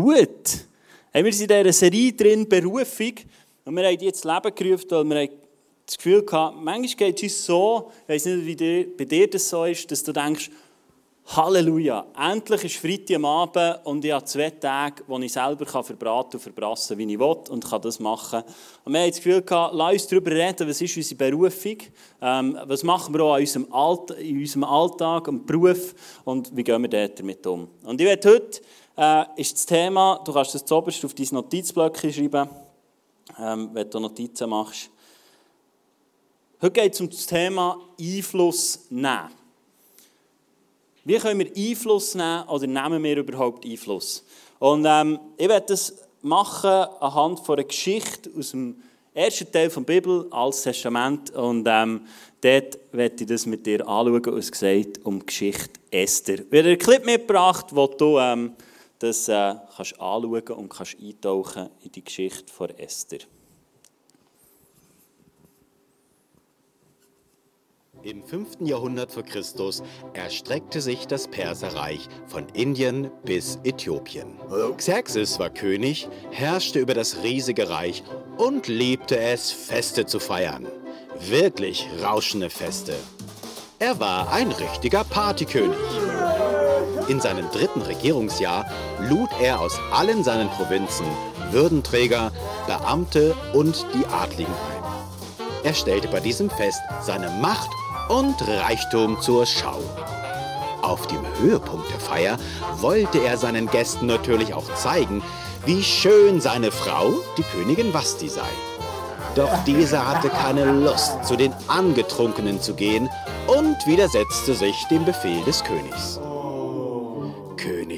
Gut. Hey, wir sind in dieser Serie drin, Berufung. Und wir haben jetzt Leben gerufen, weil wir das Gefühl hatten, manchmal geht es uns so, ich weiß nicht, wie bei dir das so ist, dass du denkst, Halleluja, endlich ist Freitag am Abend und ich habe zwei Tage, wo ich selber verbraten und verbrassen kann, wie ich will und kann das machen. Und wir haben das Gefühl gehabt, lass uns darüber reden, was ist unsere Berufung, ähm, was machen wir auch in unserem, Alt in unserem Alltag, im Beruf und wie gehen wir damit um. Und ich werde heute, äh, ist das Thema, du kannst das zuoberst auf dein Notizblöckchen schreiben, ähm, wenn du Notizen machst. Heute geht es um das Thema Einfluss nehmen. Wie können wir Einfluss nehmen oder nehmen wir überhaupt Einfluss? Und ähm, ich werde das machen anhand von einer Geschichte aus dem ersten Teil der Bibel, als Testament. Und ähm, dort werde ich das mit dir anschauen, was gesagt um die Geschichte Esther. Ich habe einen Clip mitgebracht, wo du ähm, das äh, kannst anschauen und kannst eintauchen in die Geschichte von Esther. Im 5. Jahrhundert vor Christus erstreckte sich das Perserreich von Indien bis Äthiopien. Xerxes war König, herrschte über das riesige Reich und liebte es, Feste zu feiern. Wirklich rauschende Feste. Er war ein richtiger Partykönig. In seinem dritten Regierungsjahr lud er aus allen seinen Provinzen Würdenträger, Beamte und die Adligen ein. Er stellte bei diesem Fest seine Macht und Reichtum zur Schau. Auf dem Höhepunkt der Feier wollte er seinen Gästen natürlich auch zeigen, wie schön seine Frau, die Königin Vasti, sei. Doch diese hatte keine Lust, zu den Angetrunkenen zu gehen und widersetzte sich dem Befehl des Königs.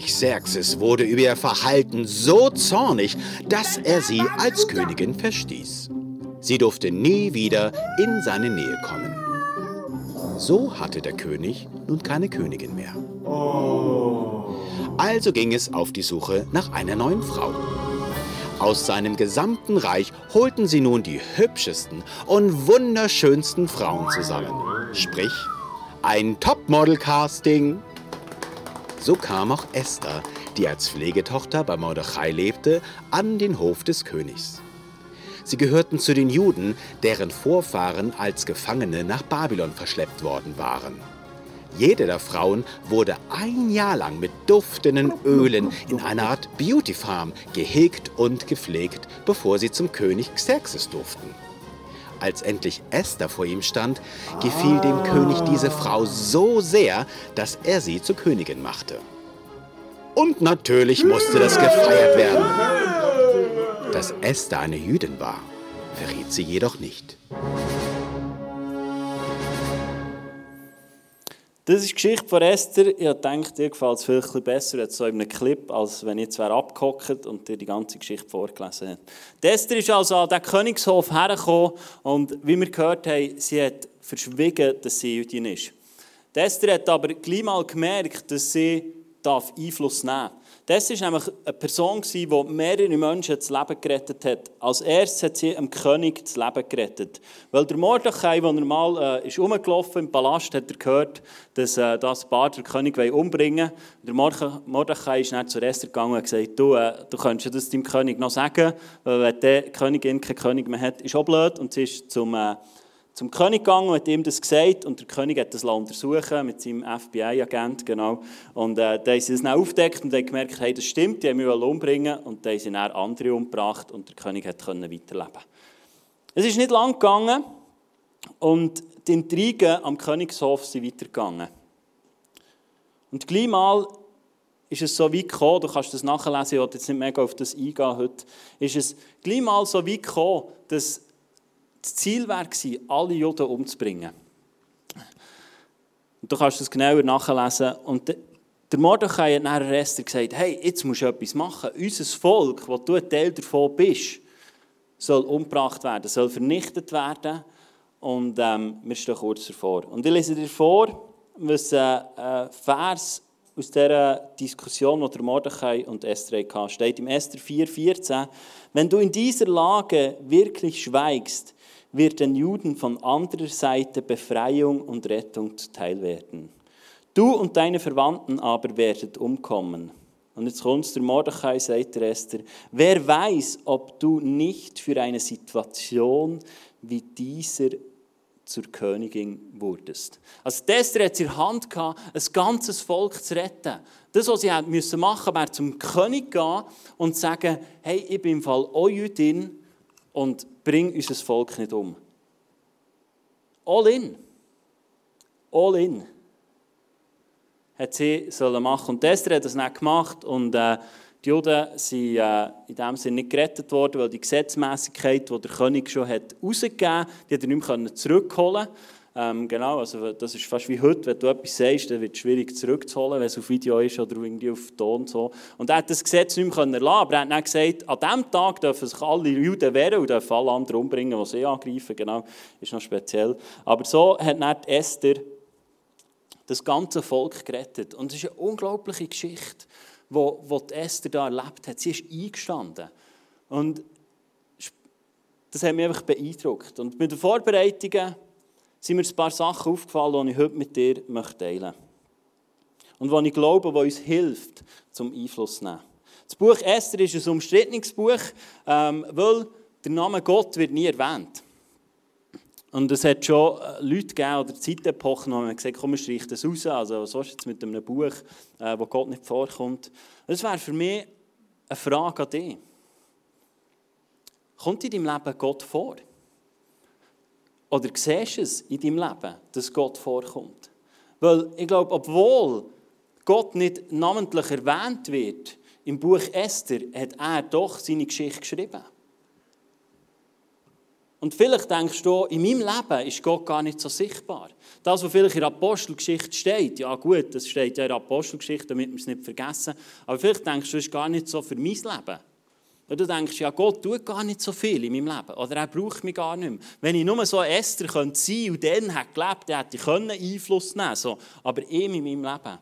König Xerxes wurde über ihr Verhalten so zornig, dass er sie als Königin verstieß. Sie durfte nie wieder in seine Nähe kommen. So hatte der König nun keine Königin mehr. Also ging es auf die Suche nach einer neuen Frau. Aus seinem gesamten Reich holten sie nun die hübschesten und wunderschönsten Frauen zusammen. Sprich, ein Topmodel-Casting. So kam auch Esther, die als Pflegetochter bei Mordechai lebte, an den Hof des Königs. Sie gehörten zu den Juden, deren Vorfahren als Gefangene nach Babylon verschleppt worden waren. Jede der Frauen wurde ein Jahr lang mit duftenden Ölen in einer Art Beauty Farm gehegt und gepflegt, bevor sie zum König Xerxes durften. Als endlich Esther vor ihm stand, gefiel dem König diese Frau so sehr, dass er sie zur Königin machte. Und natürlich musste das gefeiert werden. Dass Esther eine Jüdin war, verriet sie jedoch nicht. Das ist die Geschichte von Esther. Ich denke, dir gefällt es vielleicht besser jetzt so in einem Clip, als wenn ich jetzt abgehockt und dir die ganze Geschichte vorgelesen hätte. Esther ist also an den Königshof hergekommen und wie wir gehört haben, sie hat verschwiegen, dass sie Jüdin ist. Esther hat aber gleich mal gemerkt, dass sie Einfluss nehmen darf. Das war nämlich eine Person, die mehrere Menschen das Leben gerettet hat. Als erstes hat sie einem König das Leben gerettet. Weil der Mordechai, als er mal äh, ist rumgelaufen im Palast, hat er gehört, dass äh, das Paar den König umbringen will. Der Mordechai ist dann zu Esther gegangen und gesagt, du, äh, du könntest das deinem König noch sagen, weil wenn die Königin keinen König mehr hat, ist auch blöd. Und sie ist zum... Äh, zum König gegangen und hat ihm das gesagt und der König hat das untersuchen mit seinem FBI-Agent, genau. Und äh, da haben sie das dann aufgedeckt und gemerkt, hey, das stimmt, die haben mich umbringen und da haben sie dann andere umgebracht und der König konnte weiterleben. Es ist nicht lang gegangen und die Intrigen am Königshof sind weitergegangen. Und gleich mal ist es so weit gekommen, du kannst das nachlesen, ich will jetzt nicht mega auf das eingehen heute, ist es gleich mal so weit gekommen, dass das Ziel war, alle Juden umzubringen. Und du kannst das genauer nachlesen. Und der Mordechai hat nachher Esther gesagt, hey, jetzt musst du etwas machen. Unser Volk, wo du ein Teil davon bist, soll umgebracht werden, soll vernichtet werden. Und ähm, wir stehen kurz davor. Und ich lese dir vor, was ein äh, Vers aus dieser Diskussion, die der Mordechai und Esther hatten, steht im Esther 4,14. Wenn du in dieser Lage wirklich schweigst, wird den Juden von anderer Seite Befreiung und Rettung zuteil werden. Du und deine Verwandten aber werdet umkommen. Und jetzt kommt der Mordechai, sagt der Esther, wer weiß, ob du nicht für eine Situation wie dieser zur Königin wurdest. Also Esther hat es in der Hand gehabt, ein ganzes Volk zu retten. Das, was sie machen müssen wäre zum König gehen und sagen, hey, ich bin im Fall auch Jüdin und bring unser Volk nicht um. All in. All in. Hat sie sollen machen. Und Esther hat das nicht gemacht und äh, die Juden sind äh, in dem Sinne nicht gerettet worden, weil die Gesetzmäßigkeit, die der König schon hat herausgegeben hat, die hat er nicht mehr zurückholen ähm, genau, also das ist fast wie heute, wenn du etwas sagst, dann wird es schwierig zurückzuholen, wenn es auf Video ist oder irgendwie auf Ton. So. Und er hat das Gesetz nicht mehr erlassen, aber er hat dann gesagt, an diesem Tag dürfen sich alle Juden wehren und dürfen alle anderen umbringen, die sie angreifen. Genau, ist noch speziell. Aber so hat dann Esther das ganze Volk gerettet. Und es ist eine unglaubliche Geschichte wo, wo die Esther da erlebt hat. Sie ist eingestanden. Und das hat mich einfach beeindruckt. Und mit den Vorbereitungen sind mir ein paar Sachen aufgefallen, die ich heute mit dir teilen möchte. Und die ich glaube, die uns hilft, zum Einfluss zu nehmen. Das Buch Esther ist ein umstrittenes Buch, ähm, weil der Name Gott wird nie erwähnt. Und es hat schon äh, Leute gegeben, oder Zeitepochen, wo man gesagt komm, ich streiche das raus. Also, was ist jetzt mit einem Buch, äh, wo Gott nicht vorkommt? Das wäre für mich eine Frage an dich. Kommt in deinem Leben Gott vor? Oder siehst du es in deinem Leben, dass Gott vorkommt? Weil ich glaube, obwohl Gott nicht namentlich erwähnt wird, im Buch Esther hat er doch seine Geschichte geschrieben. Und vielleicht denkst du, in meinem Leben ist Gott gar nicht so sichtbar. Das, was vielleicht in der Apostelgeschichte steht, ja gut, das steht ja in der Apostelgeschichte, damit wir es nicht vergessen. Aber vielleicht denkst du, das ist gar nicht so für mein Leben. Weil du denkst, ja Gott tut gar nicht so viel in meinem Leben. Oder er braucht mich gar nicht mehr. Wenn ich nur so Esther könnte sein und dann hätte gelebt, dann hätte ich Einfluss nehmen können. Aber ihm in meinem Leben.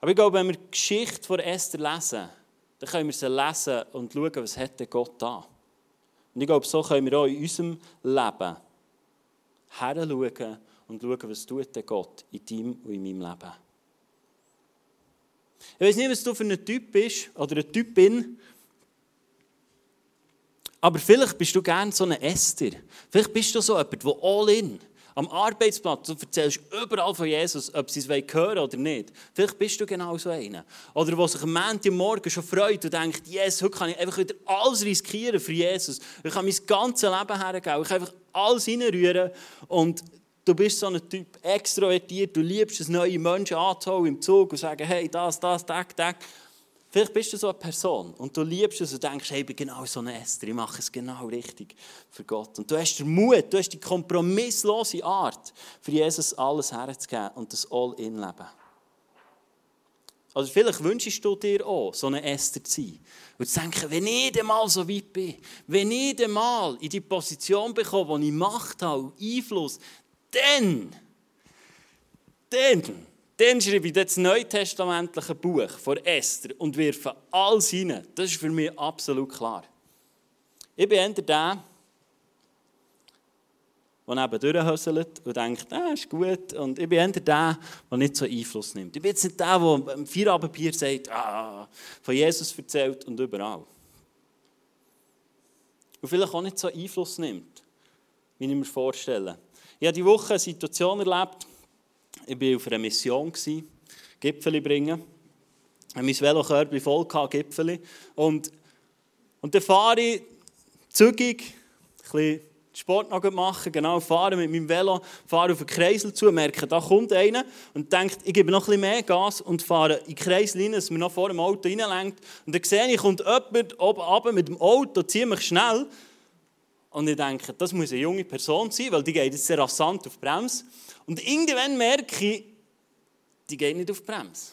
Aber ich glaube, wenn wir die Geschichte von Esther lesen, dann können wir sie lesen und schauen, was hat Gott da. Und ich glaube, so können wir auch in unserem Leben heranschauen und schauen, was tut Gott in deinem und in meinem Leben. Ich weiß nicht, was du für ein Typ bist oder ein Typ bin, aber vielleicht bist du gerne so ein Esther. Vielleicht bist du so jemand, der all in am Arbeitsplatz, du erzählst überall von Jesus, ob sie es hören oder nicht. Vielleicht bist du genau so einer. Oder der sich am Montagmorgen schon freut und denkt, yes, heute kann ich einfach wieder alles riskieren für Jesus. Ich kann mein ganzes Leben hergeben. Ich kann einfach alles reinrühren. Und du bist so ein Typ, extrovertiert, du liebst es, neue Menschen anzuholen im Zug und sagen, hey, das, das, das, das. Vielleicht bist du so eine Person und du liebst es und denkst, hey, ich bin genau so eine Esther, ich mache es genau richtig für Gott. Und du hast den Mut, du hast die kompromisslose Art, für Jesus alles herzugeben und das All-in-Leben. Also vielleicht wünschst du dir auch, so eine Esther zu sein. Und zu denken, wenn ich mal so weit bin, wenn ich mal in die Position bekomme, wo ich Macht habe Einfluss, dann, dann dann schreibe ich das neutestamentliche Buch von Esther und wirfe alles hinein. Das ist für mich absolut klar. Ich bin eher der, der neben durchhöselt und denkt, ah, ist gut. Und ich bin eher der, der nicht so Einfluss nimmt. Ich bin jetzt nicht der, der am Feierabendbier sagt, ah, von Jesus erzählt und überall. Und vielleicht auch nicht so Einfluss nimmt, wie ich mir vorstelle. Ich habe diese Woche eine Situation erlebt, ich war auf einer Mission, Gipfel bringen. Ich mein Velokörbchen voll gehabt, Gipfel. Und, und dann fahre ich zügig, ein Sport noch machen, genau, fahre mit meinem Velo, fahre auf den Kreisel zu, merke, da kommt einer und denke, ich gebe noch ein mehr Gas und fahre in den Kreisel rein, dass mir noch vor dem Auto reinlenkt. Und dann sehe ich, kommt jemand oben runter mit dem Auto ziemlich schnell. Und ich denke, das muss eine junge Person sein, weil die geht jetzt sehr rasant auf die Bremse. Und irgendwann merke ich, die geht nicht auf die Bremse.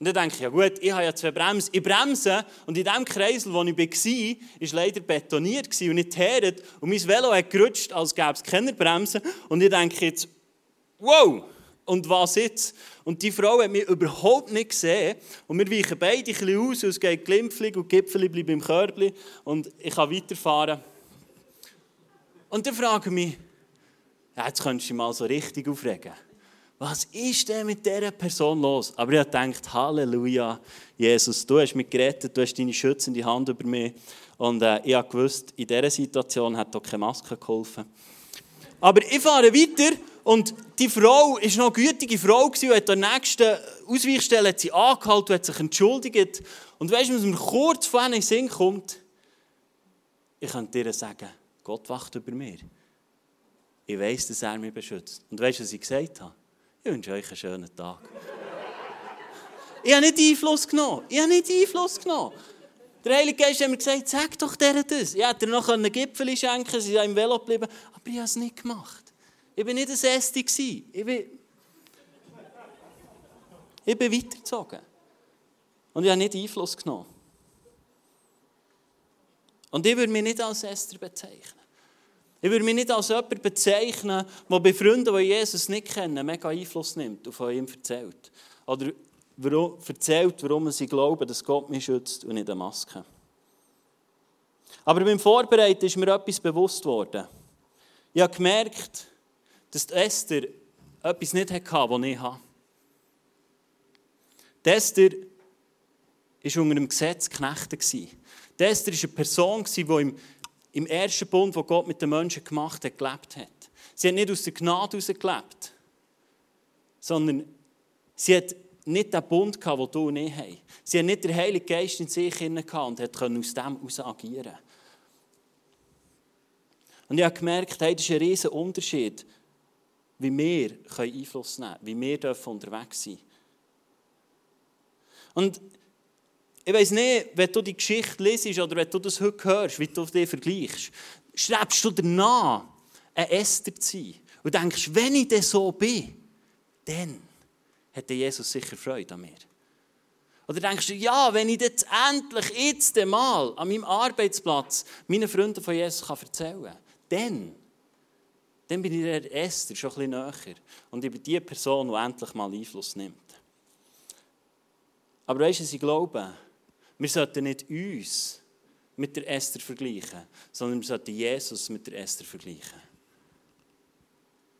Und dann denke ich, ja gut, ich habe ja zwei Bremsen. Ich bremse und in dem Kreisel, wo ich war, war leider betoniert und nicht teert. Und mein Velo hat gerutscht, als gäbe es keine Bremsen. Und ich denke jetzt, wow, und was jetzt? Und die Frau hat mich überhaupt nicht gesehen. Und wir weichen beide ein bisschen aus, und es geht glimpflich und Gipfel bleibt im Körbchen. Und ich kann weiterfahren. Und dann frage ich mich, ja, jetzt könntest du dich mal so richtig aufregen. was ist denn mit dieser Person los? Aber ich gedacht, Halleluja, Jesus, du hast mich gerettet, du hast deine schützende Hand über mich. Und äh, ich habe gewusst, in dieser Situation hat doch keine Maske geholfen. Aber ich fahre weiter und die Frau war noch eine gütige Frau und hat an der nächsten Ausweichstelle hat sie angehalten und hat sich entschuldigt. Und weißt du, was mir kurz vor in den Sinn kommt? Ich könnte dir sagen, Gott wacht über mir. Ich weiß, dass er mich beschützt. Und weißt du, was ich gesagt habe? Ich wünsche euch einen schönen Tag. ich habe nicht Einfluss genommen. Ich habe nicht Einfluss genommen. Der Heilige Geist hat mir gesagt, sag doch der das. Ich hätte noch einen Gipfel schenken sie sind im Velo geblieben, aber ich habe es nicht gemacht. Ich war nicht ein Ästi. Ich bin, ich bin weitergezogen. Und ich habe nicht Einfluss genommen. Und ich würde mich nicht als Esther bezeichnen. Ich würde mich nicht als jemand bezeichnen, der bei Freunden, die Jesus nicht kennen, mega Einfluss nimmt und von ihm erzählt. Oder erzählt, warum sie glauben, dass Gott mich schützt und nicht eine Maske. Aber beim Vorbereiten ist mir etwas bewusst worden. Ich habe gemerkt, dass Esther etwas nicht hatte, was ich habe. Die Esther war unter dem Gesetz geknechtet. Die Esther war eine Person, die im, im ersten Bund, den Gott mit den Menschen gemacht hat, gelebt hat. Sie hat nicht aus der Gnade heraus gelebt, sondern sie hat nicht den Bund gehabt, den du und ich haben. Sie hat nicht den Heiligen Geist in sich gehabt und hat aus dem heraus agieren Und ich habe gemerkt, hey, das ist ein riesiger Unterschied, wie wir Einfluss nehmen können, wie wir unterwegs sein dürfen. Und ich weiß nicht, wenn du die Geschichte lesest oder wenn du das heute hörst, wie du dich vergleichst, schreibst du danach, ein Esther zu sein und denkst, wenn ich denn so bin, dann hätte Jesus sicher Freude an mir. Oder denkst du, ja, wenn ich jetzt endlich jetzt einmal an meinem Arbeitsplatz meinen Freunden von Jesus erzählen kann, dann, dann bin ich der Esther schon ein bisschen näher. Und bin die Person, die endlich mal Einfluss nimmt. Aber weißt du, ich glaube, wir sollten nicht uns mit der Esther vergleichen, sondern wir sollten Jesus mit der Esther vergleichen.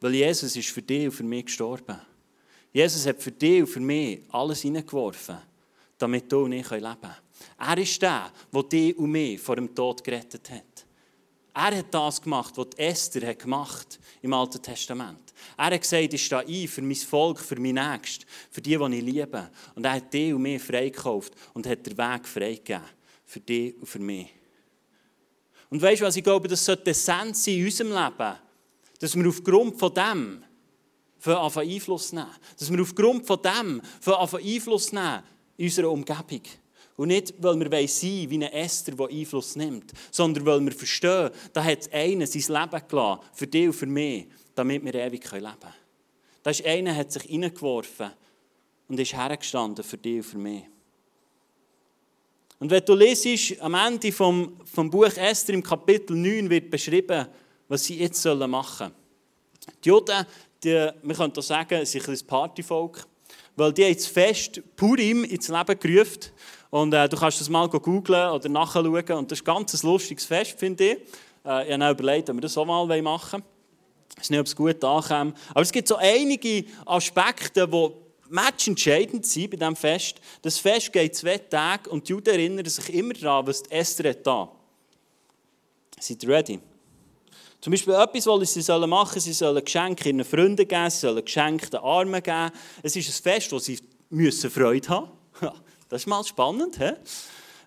Weil Jesus ist für dich und für mich gestorben. Jesus hat für dich und für mich alles hineingeworfen, damit du und ich leben können. Er ist der, der dich und mich vor dem Tod gerettet hat. Er hat das gemacht, was Esther hat gemacht im Alten Testament. Er hat gesagt, ich stehe ein für mein Volk, für mein Nächsten, für die, die ich liebe. Und er hat dich und mich freigekauft und hat den Weg freigegeben. Für dich und für mich. Und weißt du was, ich glaube, das sollte Essenz sein in unserem Leben, dass wir aufgrund von dem für Einfluss nehmen. Dass wir aufgrund von dem für Einfluss nehmen in unserer Umgebung. Und nicht, weil wir sein wollen, wie ein Esther, der Einfluss nimmt, sondern weil wir verstehen, da hat einer sein Leben gelassen, für dich und für mich, damit wir ewig leben können. Da ist einer, hat sich hineingeworfen und ist hergestanden für dich und für mich. Und wenn du lesest, am Ende vom, vom Buch Esther im Kapitel 9 wird beschrieben, was sie jetzt machen sollen. Die Juden die, man könnte sagen, sind ein Partyvolk, weil die jetzt fest Purim ins Leben gerufen. Und äh, du kannst das mal googlen oder nachschauen. Und das ist ein ganz lustiges Fest, finde ich. Äh, ich habe auch überlegt, ob wir das auch mal machen wollen. Ich weiß nicht, ob es gut ankommt. Aber es gibt so einige Aspekte, die matchentscheidend sind bei diesem Fest. Das Fest geht zwei Tage und die Juden erinnern sich immer daran, was Esther hat. Seid ihr ready? Zum Beispiel etwas, was sie machen sollen, sie sollen Geschenke ihren Freunden geben, sie sollen Geschenke den Armen geben. Es ist ein Fest, wo sie müssen Freude haben. Das ist mal spannend. He?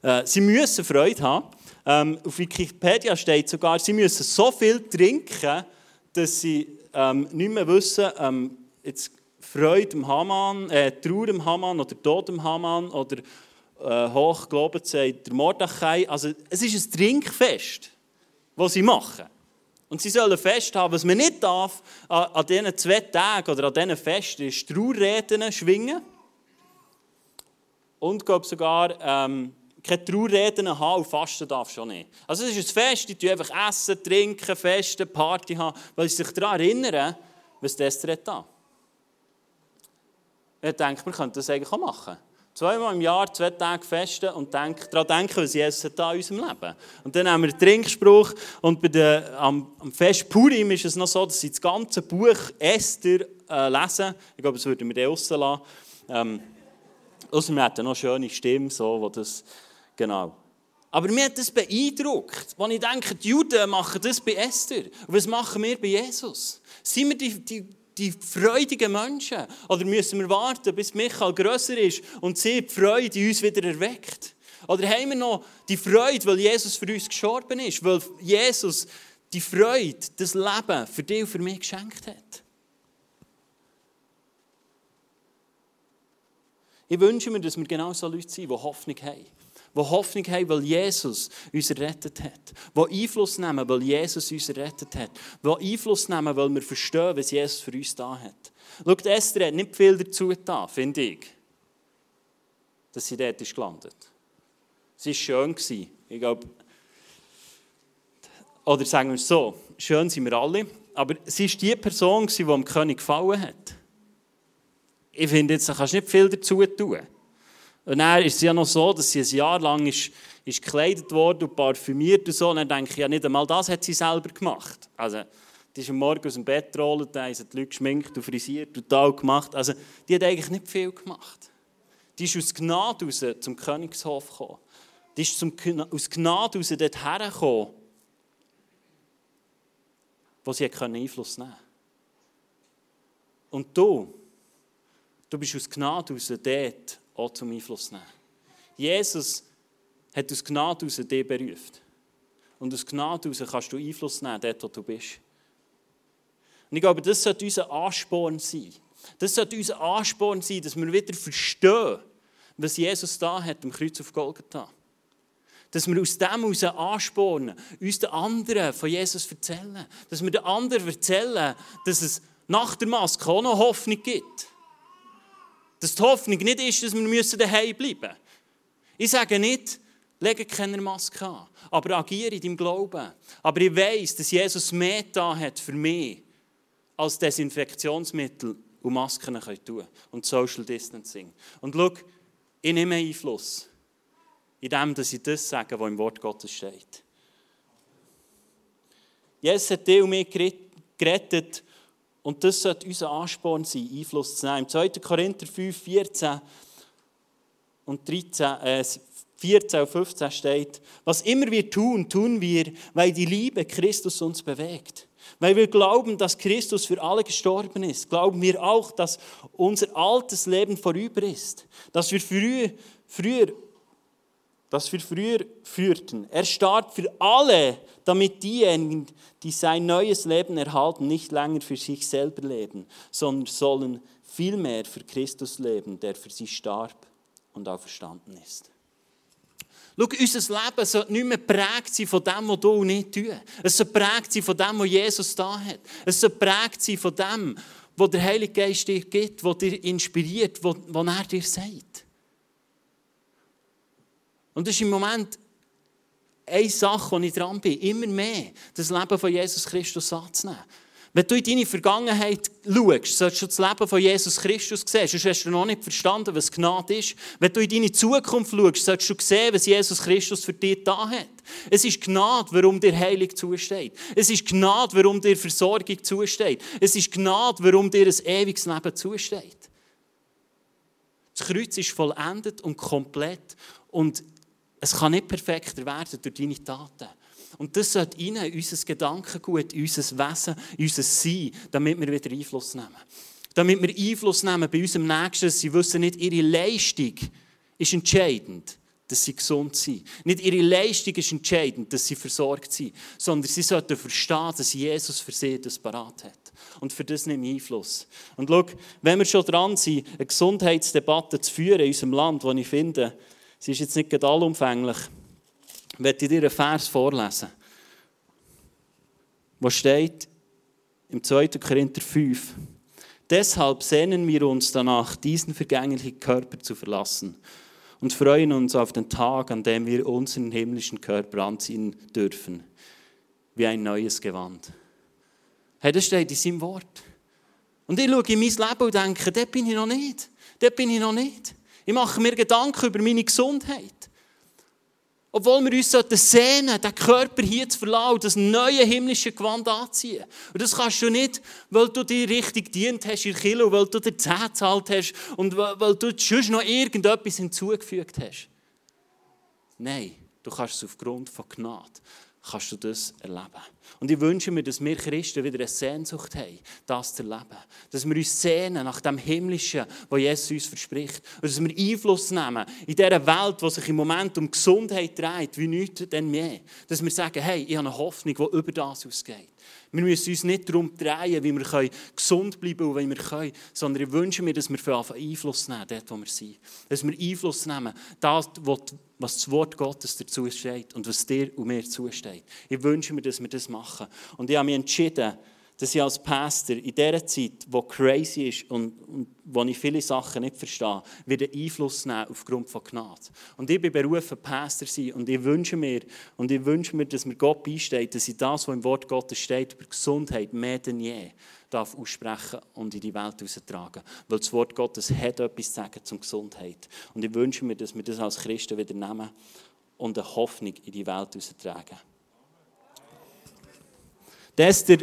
Äh, sie müssen Freude haben. Ähm, auf Wikipedia steht sogar, sie müssen so viel trinken, dass sie ähm, nicht mehr wissen, ähm, jetzt Freude im Haman, äh, Trauer im Haman oder Tod im Haman oder äh, hoch gelobt sei der Mordechai. Also es ist ein Trinkfest, das sie machen. Und sie sollen festhaben, was man nicht darf, an diesen zwei Tagen oder an diesen Festen, ist Trauerreden schwingen. Und glaube sogar, ähm, keine Trauerreden haben und fasten darf schon nicht. Also es ist ein Fest, die einfach essen, trinken, festen, Party haben, weil sie sich daran erinnern, was das hat. Ich denke, wir könnten das eigentlich auch machen. Zweimal im Jahr, zwei Tage festen und denk, daran denken, was Jesus da in unserem Leben. Und dann haben wir den Trinkspruch und bei der, am, am Fest Purim ist es noch so, dass sie das ganze Buch Esther äh, lesen. Ich glaube, das würden wir dann rauslassen. Ähm, außerdem hat er noch schöne Stimme, so, wo das, genau. Aber mir hat das beeindruckt, wenn ich denke, die Juden machen das bei Esther. Und was machen wir bei Jesus? Sind wir die, die, die freudigen Menschen? Oder müssen wir warten, bis Michael grösser ist und sie die Freude in uns wieder erweckt? Oder haben wir noch die Freude, weil Jesus für uns gestorben ist? Weil Jesus die Freude, das Leben für dich und für mich geschenkt hat? Ich wünsche mir, dass wir genau so Leute sind, die Hoffnung haben die Hoffnung haben, weil Jesus uns errettet hat. Die Einfluss nehmen, weil Jesus uns errettet hat. Die Einfluss nehmen, weil wir verstehen, was Jesus für uns da hat. Schaut, Esther hat nicht viel dazu getan, finde ich, dass sie dort ist gelandet. Sie war schön. Ich glaube, oder sagen wir es so, schön sind wir alle, aber sie war die Person, die dem König gefallen hat. Ich finde, jetzt kannst du nicht viel dazu tun. Und dann ist es ja noch so, dass sie ein Jahr lang ist, ist gekleidet worden und parfümiert und so. Und dann denke ich, ja, nicht einmal das hat sie selber gemacht. Also, die ist am Morgen aus dem Bett gerollt, da haben sie die Leute geschminkt und frisiert und tal gemacht. Also, die hat eigentlich nicht viel gemacht. Die ist aus Gnade raus zum Königshof gekommen. Die ist zum, aus Gnade raus dort hergekommen, wo sie Einfluss nehmen konnte. Und du, du bist aus Gnade raus dort, auch zum Einfluss nehmen. Jesus hat aus Gnade heraus dich berufen. Und aus Gnade heraus kannst du Einfluss nehmen, dort, wo du bist. Und ich glaube, das sollte unser Ansporn sein. Das sollte unser Ansporn sein, dass wir wieder verstehen, was Jesus da hat am Kreuz auf Golgatha. Dass wir aus dem heraus anspornen, uns den anderen von Jesus erzählen. Dass wir den anderen erzählen, dass es nach der Maske auch noch Hoffnung gibt. Dass die Hoffnung nicht ist, dass wir daheim bleiben müssen. Ich sage nicht, lege keine Maske an, aber agiere in deinem Glauben. Aber ich weiß, dass Jesus mehr da hat für mich, als Desinfektionsmittel und Masken können tun und Social Distancing. Und schau, ich nehme Einfluss in dem, dass ich das sage, was im Wort Gottes steht. Jesus hat dich und mich gerettet und das sollte unser Ansporn sein, Einfluss zu nehmen. Im 2. Korinther 5, 14 und 13, äh, 14 und 15 steht, was immer wir tun, tun wir, weil die Liebe Christus uns bewegt. Weil wir glauben, dass Christus für alle gestorben ist, glauben wir auch, dass unser altes Leben vorüber ist, dass wir früher, früher das wir früher führten. Er starb für alle, damit diejenigen, die sein neues Leben erhalten, nicht länger für sich selber leben, sondern sollen vielmehr für Christus leben, der für sie starb und auferstanden ist. Schau, unser Leben soll nicht mehr prägt sein von dem, was du nicht tust. Es soll prägt sein von dem, was Jesus da hat. Es soll prägt sein von dem, was der Heilige Geist dir gibt, was dir inspiriert, was er dir sagt. Und das ist im Moment eine Sache, wo ich dran bin, immer mehr das Leben von Jesus Christus anzunehmen. Wenn du in deine Vergangenheit schaust, solltest du das Leben von Jesus Christus sehen. Sonst hast du noch nicht verstanden, was Gnade ist. Wenn du in deine Zukunft schaust, solltest du sehen, was Jesus Christus für dich da hat. Es ist Gnade, warum dir Heilig zusteht. Es ist Gnade, warum dir Versorgung zusteht. Es ist Gnade, warum dir ein ewiges Leben zusteht. Das Kreuz ist vollendet und komplett. Und es kann nicht perfekter werden durch deine Taten. Und das sollte rein in unser Gedankengut, unser Wesen, unser Sein, damit wir wieder Einfluss nehmen. Damit wir Einfluss nehmen bei unserem Nächsten, sie wissen nicht, ihre Leistung ist entscheidend, dass sie gesund sind. Nicht ihre Leistung ist entscheidend, dass sie versorgt sind, sondern sie sollten verstehen, dass Jesus für sie das parat hat. Und für das nehmen Einfluss. Und schau, wenn wir schon dran sind, eine Gesundheitsdebatte zu führen in unserem Land, wo ich finde, Sie ist jetzt nicht allumfänglich. Ich werde dir einen Vers vorlesen, wo steht im 2. Korinther 5. Deshalb sehnen wir uns danach, diesen vergänglichen Körper zu verlassen und freuen uns auf den Tag, an dem wir unseren himmlischen Körper anziehen dürfen, wie ein neues Gewand. Hey, das steht in seinem Wort. Und ich schaue in mein Leben und denke, dort bin ich noch nicht. Dort bin ich noch nicht. Ich mache mir Gedanken über meine Gesundheit. Obwohl wir uns sehnen den Körper hier zu verlassen das neue himmlische Gewand anziehen. Und das kannst du nicht, weil du dir richtig dient hast in Kilo, weil du dir Zähne gezahlt hast und weil du sonst noch irgendetwas hinzugefügt hast. Nein, du kannst es aufgrund von Gnade kannst du das erleben. Und ich wünsche mir, dass wir Christen wieder eine Sehnsucht haben, das zu erleben. Dass wir uns sehnen nach dem Himmlischen, was Jesus uns verspricht. Und dass wir Einfluss nehmen in dieser Welt, die sich im Moment um Gesundheit dreht, wie nichts denn mehr. Dass wir sagen, hey, ich habe eine Hoffnung, die über das ausgeht. Wir müssen uns nicht darum drehen, wie wir gesund bleiben können, wie wir können, sondern ich wünsche mir, dass wir Einfluss nehmen, dort wo wir sind. Dass wir Einfluss nehmen, das, was das Wort Gottes dazu steht und was dir und mir zusteht. Ich wünsche mir, dass wir das machen. Und ich habe mich entschieden, dass ich als Pastor in dieser Zeit, die crazy ist und, und wo ich viele Sachen nicht verstehe, wieder Einfluss nehmen aufgrund von Gnade. Und ich bin berufen, Pastor zu sein und ich wünsche mir, und ich wünsche mir, dass mir Gott beisteht, dass ich das, was im Wort Gottes steht, über Gesundheit mehr denn je darf aussprechen und in die Welt heraustragen. Weil das Wort Gottes hat etwas zu sagen zum Gesundheit. Und ich wünsche mir, dass wir das als Christen wieder nehmen und eine Hoffnung in die Welt heraustragen. Das ist der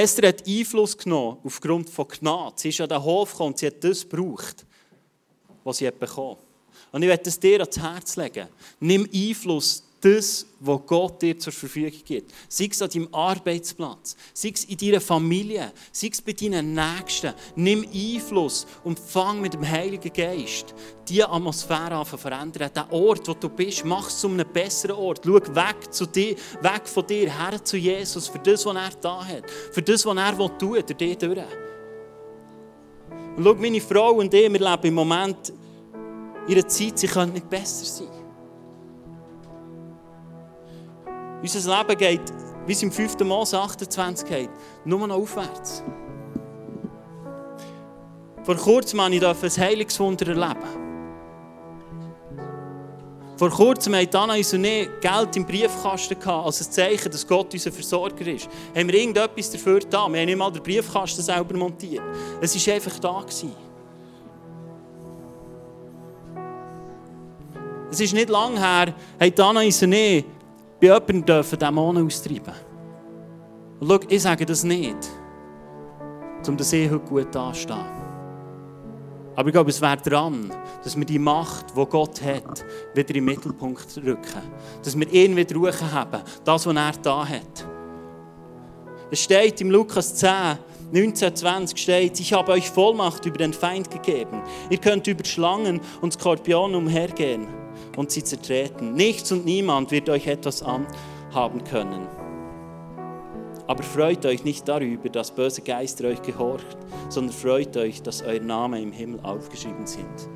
Esther hat Einfluss genommen aufgrund von Gnade. Sie ist an den Hof gekommen und sie hat das gebraucht, was sie bekommen hat. Und ich werde es dir ans Herz legen. Nimm Einfluss das, was Gott dir zur Verfügung gibt. Sei es an deinem Arbeitsplatz, sei es in deiner Familie, sei es bei deinen Nächsten. Nimm Einfluss und fang mit dem Heiligen Geist diese Atmosphäre an zu verändern. Den Ort, wo du bist, mach es zu einem besseren Ort. Schau weg, zu dir, weg von dir, her zu Jesus, für das, was er da hat, für das, was er will, durch dich durch. Und schau, meine Frau und ich, wir leben im Moment einer Zeit, sie können nicht besser sein. Unser Leben geht, wie es im 5. Mose 28 geht, nur noch aufwärts. Vor kurzem durfte ich ein Heilungswunder erleben. Vor kurzem hatten Anna und ich Geld im Briefkasten als ein Zeichen, dass Gott unser Versorger ist. Haben wir irgendetwas dafür getan? Wir haben nicht mal den Briefkasten selber montiert. Es war einfach da. Es ist nicht lange her, haben Anna und ich bei jemandem dürfen Dämonen austreiben. Und schau, ich sage das nicht, um dass ich heute gut dastehe. Aber ich glaube, es wäre dran, dass wir die Macht, die Gott hat, wieder in den Mittelpunkt rücken. Dass wir ihn wieder ruhen haben, das, was er da hat. Es steht im Lukas 10, 19, 20 steht, ich habe euch Vollmacht über den Feind gegeben. Ihr könnt über Schlangen und Skorpionen umhergehen und sie zertreten. Nichts und niemand wird euch etwas anhaben können. Aber freut euch nicht darüber, dass böse Geister euch gehorcht, sondern freut euch, dass euer Name im Himmel aufgeschrieben sind.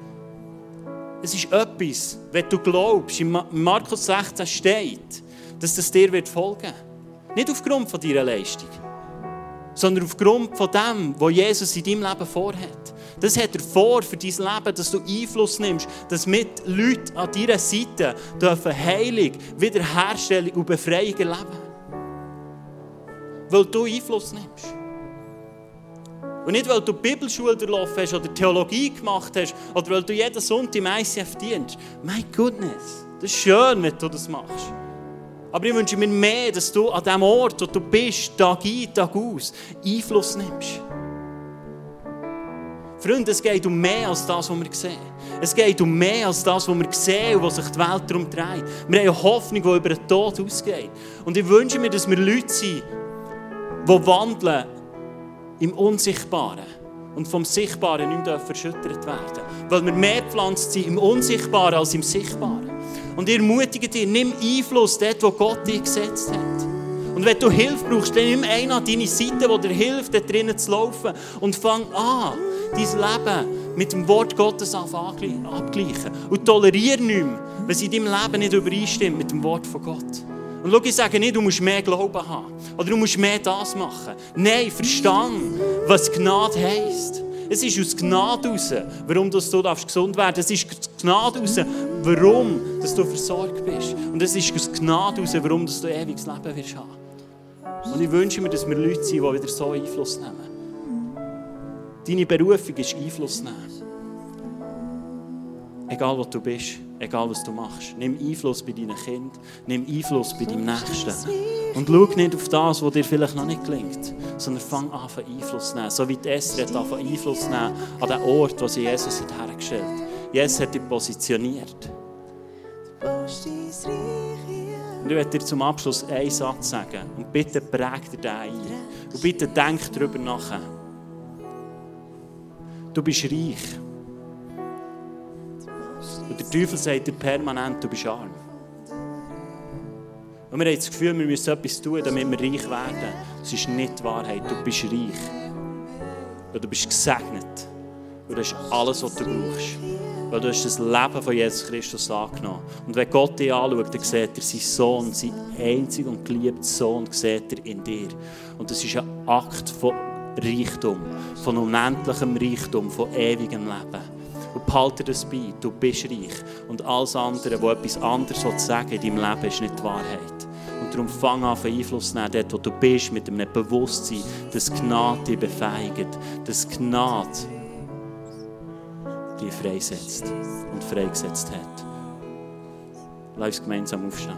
Es ist etwas, wenn du glaubst, in Markus 16 steht, dass das dir wird folgen. Nicht aufgrund von deiner Leistung, sondern aufgrund von dem, was Jesus in deinem Leben vorhat. Das hat er vor für dein Leben, dass du Einfluss nimmst, dass mit Leuten an deiner Seite dürfen Heilung, Wiederherstellung und Befreiung erleben. Weil du Einfluss nimmst. Und nicht, weil du Bibelschule durchlaufen hast oder Theologie gemacht hast oder weil du jeden Sonntag im ICF dienst. My goodness, das ist schön, wenn du das machst. Aber ich wünsche mir mehr, dass du an dem Ort, wo du bist, Tag ein, Tag aus, Einfluss nimmst. Freunde, es geht um mehr als das, was wir sehen. Es geht um mehr als das, was wir sehen und was sich die Welt darum dreht. Wir haben eine Hoffnung, die über den Tod ausgeht. Und ich wünsche mir, dass wir Leute sind, die wandeln im Unsichtbaren und vom Sichtbaren nicht mehr verschüttet werden Weil wir mehr gepflanzt sind im Unsichtbaren als im Sichtbaren. Und ich ermutige dich, nimm Einfluss dort, wo Gott dich gesetzt hat. Und wenn du Hilfe brauchst, dann nimm einen an deine Seite, der dir hilft, da drinnen zu laufen. Und fang an, dein Leben mit dem Wort Gottes abgleichen. Und toleriere nicht mehr, wenn es in deinem Leben nicht übereinstimmt mit dem Wort von Gott. Und schau, ich sage nicht, du musst mehr Glauben haben. Oder du musst mehr das machen. Nein, verstand, was Gnade heisst. Es ist aus Gnade raus, warum du gesund werden darfst. Es ist aus Gnade raus, warum dass du versorgt bist. Und es ist aus Gnade raus, warum du ewiges Leben wirst haben. Und ich wünsche mir, dass wir Leute sind, die wieder so Einfluss nehmen. Deine Berufung ist Einfluss nehmen. Egal, wo du bist, egal, was du machst. Nimm Einfluss bei deinen Kindern, nimm Einfluss bei deinem Nächsten. Und schau nicht auf das, was dir vielleicht noch nicht gelingt, sondern fang an, Einfluss zu nehmen. So wie die Esther hat Einfluss zu nehmen an den Ort, wo sie Jesus hat hergestellt hat. Jesus hat dich positioniert. Und ich werde dir zum Abschluss einen Satz sagen. Und bitte präg dir den ein. Und bitte denk darüber nach. Du bist reich. Und der Teufel sagt dir permanent, du bist arm. Und wir haben das Gefühl, wir müssen etwas tun, damit wir reich werden. Das ist nicht die Wahrheit. Du bist reich. Und du bist gesegnet. Und das ist alles, was du brauchst. Weil du hast das Leben von Jesus Christus angenommen. Und wenn Gott dich anschaut, dann sieht er seinen Sohn, seinen einzigen und geliebten Sohn, sieht er in dir. Und das ist ein Akt von Reichtum, von unendlichem Reichtum, von ewigem Leben. Und behalte das bei, du bist reich. Und alles andere, was etwas anderes sagen in deinem Leben, ist nicht die Wahrheit. Und darum fang an, Einfluss zu nehmen, dort, wo du bist, mit einem Bewusstsein, dass Gnade dich befeigt, dass Gnade dich freisetzt und freigesetzt hat. Lass uns gemeinsam aufstehen.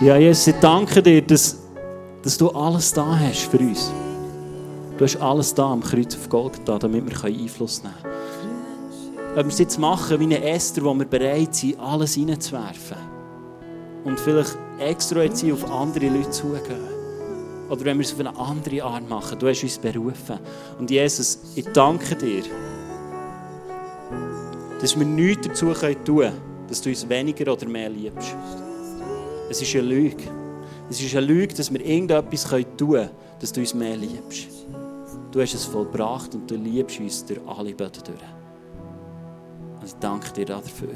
Ja, Jesus, ich danke dir, dass, dass du alles da hast für uns. Du hast alles da am Kreuz auf Golgatha, damit wir Einfluss nehmen können. Ob wir es jetzt machen wie eine Esther, wo wir bereit sind, alles reinzuwerfen. Und vielleicht extra jetzt auf andere Leute zugehen. Oder wenn wir es auf eine andere Art machen. Du hast uns berufen. Und Jesus, ich danke dir, dass wir nichts dazu tun können, dass du uns weniger oder mehr liebst. Es ist eine Lüge. Es ist eine Lüge, dass wir irgendetwas tun können, dass du uns mehr liebst. Du hast es vollbracht und du liebst uns durch alle Böden durch. Und ich danke dir dafür.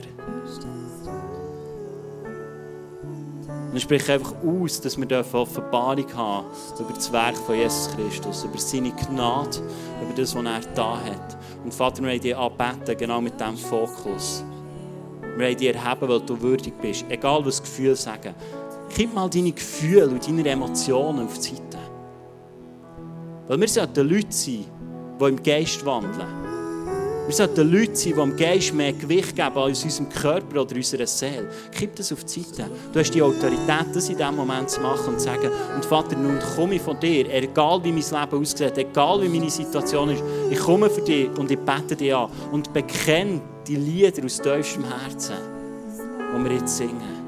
Und ich spreche einfach aus, dass wir Offenbarung haben über das Werk von Jesus Christus, über seine Gnade, über das, was er da hat. Und Vater, wir wollen dich anbeten, genau mit diesem Fokus. Wir wollen dich erheben, weil du würdig bist. Egal, was Gefühle sagen. Gib mal deine Gefühle und deine Emotionen auf die Seite. Weil wir sollten Leute sein, die im Geist wandeln. Wir sollten Leute sein, die im Geist mehr Gewicht geben als unserem Körper oder unserer Seele. Gib das auf die Seite. Du hast die Autorität, das in diesem Moment zu machen und zu sagen, und Vater, nun komme ich von dir, egal wie mein Leben aussieht, egal wie meine Situation ist, ich komme für dich und ich bete dich an und bekenne die Lieder aus tiefstem Herzen, die wir jetzt singen.